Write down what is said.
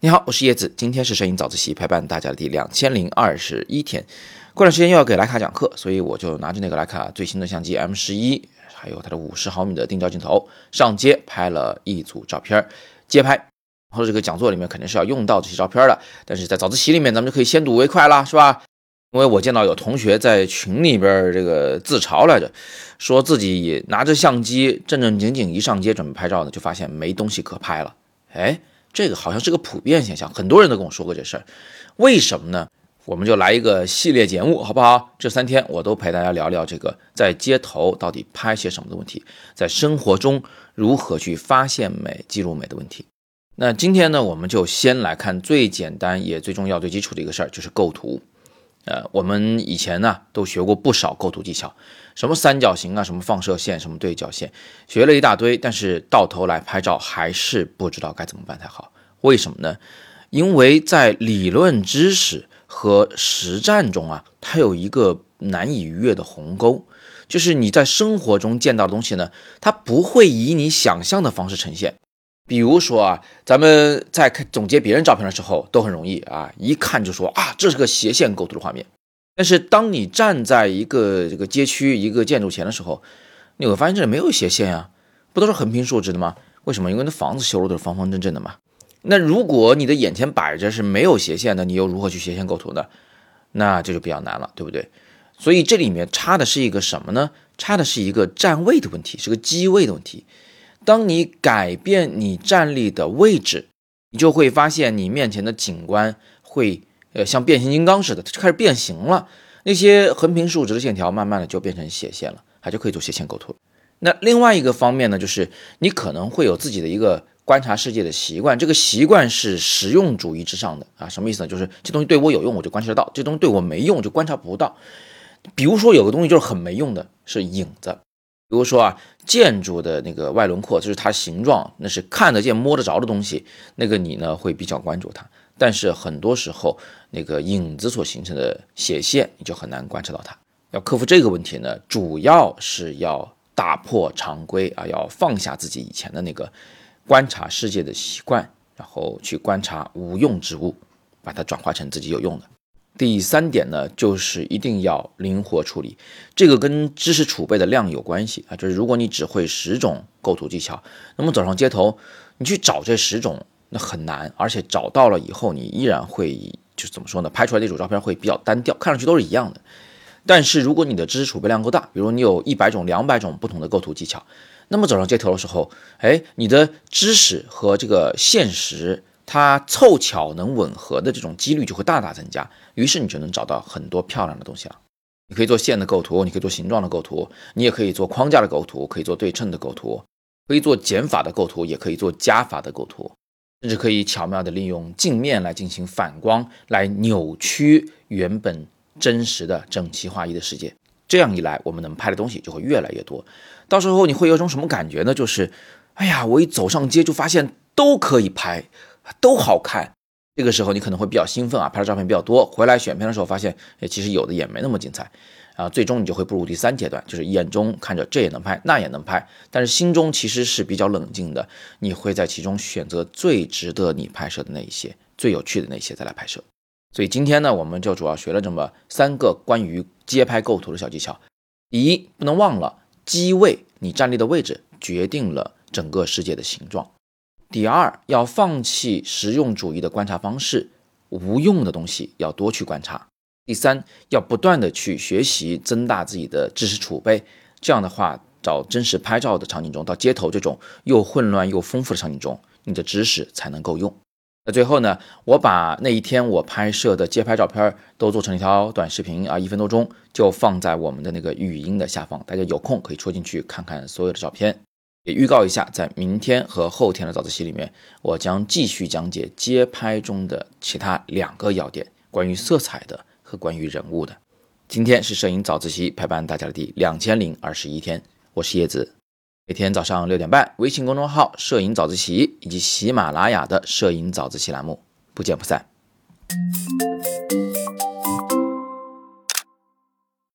你好，我是叶子，今天是摄影早自习陪伴大家的第两千零二十一天。过段时间又要给徕卡讲课，所以我就拿着那个徕卡最新的相机 M 十一，还有它的五十毫米的定焦镜头上街拍了一组照片，街拍。然后这个讲座里面肯定是要用到这些照片的，但是在早自习里面咱们就可以先睹为快了，是吧？因为我见到有同学在群里边这个自嘲来着，说自己拿着相机正正经经一上街准备拍照呢，就发现没东西可拍了，哎。这个好像是个普遍现象，很多人都跟我说过这事儿。为什么呢？我们就来一个系列节目，好不好？这三天我都陪大家聊聊这个在街头到底拍些什么的问题，在生活中如何去发现美、记录美的问题。那今天呢，我们就先来看最简单也最重要、最基础的一个事儿，就是构图。呃，我们以前呢都学过不少构图技巧，什么三角形啊，什么放射线，什么对角线，学了一大堆，但是到头来拍照还是不知道该怎么办才好。为什么呢？因为在理论知识和实战中啊，它有一个难以逾越的鸿沟，就是你在生活中见到的东西呢，它不会以你想象的方式呈现。比如说啊，咱们在看总结别人照片的时候都很容易啊，一看就说啊，这是个斜线构图的画面。但是当你站在一个这个街区一个建筑前的时候，你会发现这里没有斜线呀，不都是横平竖直的吗？为什么？因为那房子修的都是方方正正的嘛。那如果你的眼前摆着是没有斜线的，你又如何去斜线构图呢？那这就比较难了，对不对？所以这里面差的是一个什么呢？差的是一个站位的问题，是个机位的问题。当你改变你站立的位置，你就会发现你面前的景观会呃像变形金刚似的，它就开始变形了。那些横平竖直的线条，慢慢的就变成斜线了，它就可以做斜线构图。那另外一个方面呢，就是你可能会有自己的一个观察世界的习惯，这个习惯是实用主义之上的啊。什么意思呢？就是这东西对我有用，我就观察得到；这东西对我没用，就观察不到。比如说有个东西就是很没用的，是影子。比如说啊，建筑的那个外轮廓就是它形状，那是看得见、摸得着的东西，那个你呢会比较关注它。但是很多时候，那个影子所形成的斜线，你就很难观察到它。要克服这个问题呢，主要是要打破常规啊，要放下自己以前的那个观察世界的习惯，然后去观察无用之物，把它转化成自己有用的。第三点呢，就是一定要灵活处理，这个跟知识储备的量有关系啊。就是如果你只会十种构图技巧，那么走上街头，你去找这十种，那很难，而且找到了以后，你依然会就是怎么说呢？拍出来那组照片会比较单调，看上去都是一样的。但是如果你的知识储备量够大，比如你有一百种、两百种不同的构图技巧，那么走上街头的时候，哎，你的知识和这个现实。它凑巧能吻合的这种几率就会大大增加，于是你就能找到很多漂亮的东西了。你可以做线的构图，你可以做形状的构图，你也可以做框架的构图，可以做对称的构图，可以做减法的构图，也可以做加法的构图，甚至可以巧妙的利用镜面来进行反光，来扭曲原本真实的整齐划一的世界。这样一来，我们能拍的东西就会越来越多。到时候你会有种什么感觉呢？就是，哎呀，我一走上街就发现都可以拍。都好看，这个时候你可能会比较兴奋啊，拍的照片比较多，回来选片的时候发现，哎，其实有的也没那么精彩，啊，最终你就会步入第三阶段，就是眼中看着这也能拍，那也能拍，但是心中其实是比较冷静的，你会在其中选择最值得你拍摄的那一些，最有趣的那些再来拍摄。所以今天呢，我们就主要学了这么三个关于街拍构图的小技巧。第一，不能忘了机位，你站立的位置决定了整个世界的形状。第二，要放弃实用主义的观察方式，无用的东西要多去观察。第三，要不断的去学习，增大自己的知识储备。这样的话，找真实拍照的场景中，到街头这种又混乱又丰富的场景中，你的知识才能够用。那最后呢，我把那一天我拍摄的街拍照片都做成一条短视频啊，一分多钟，就放在我们的那个语音的下方，大家有空可以戳进去看看所有的照片。也预告一下，在明天和后天的早自习里面，我将继续讲解街拍中的其他两个要点，关于色彩的和关于人物的。今天是摄影早自习陪伴大家的第两千零二十一天，我是叶子。每天早上六点半，微信公众号“摄影早自习”以及喜马拉雅的“摄影早自习”栏目，不见不散。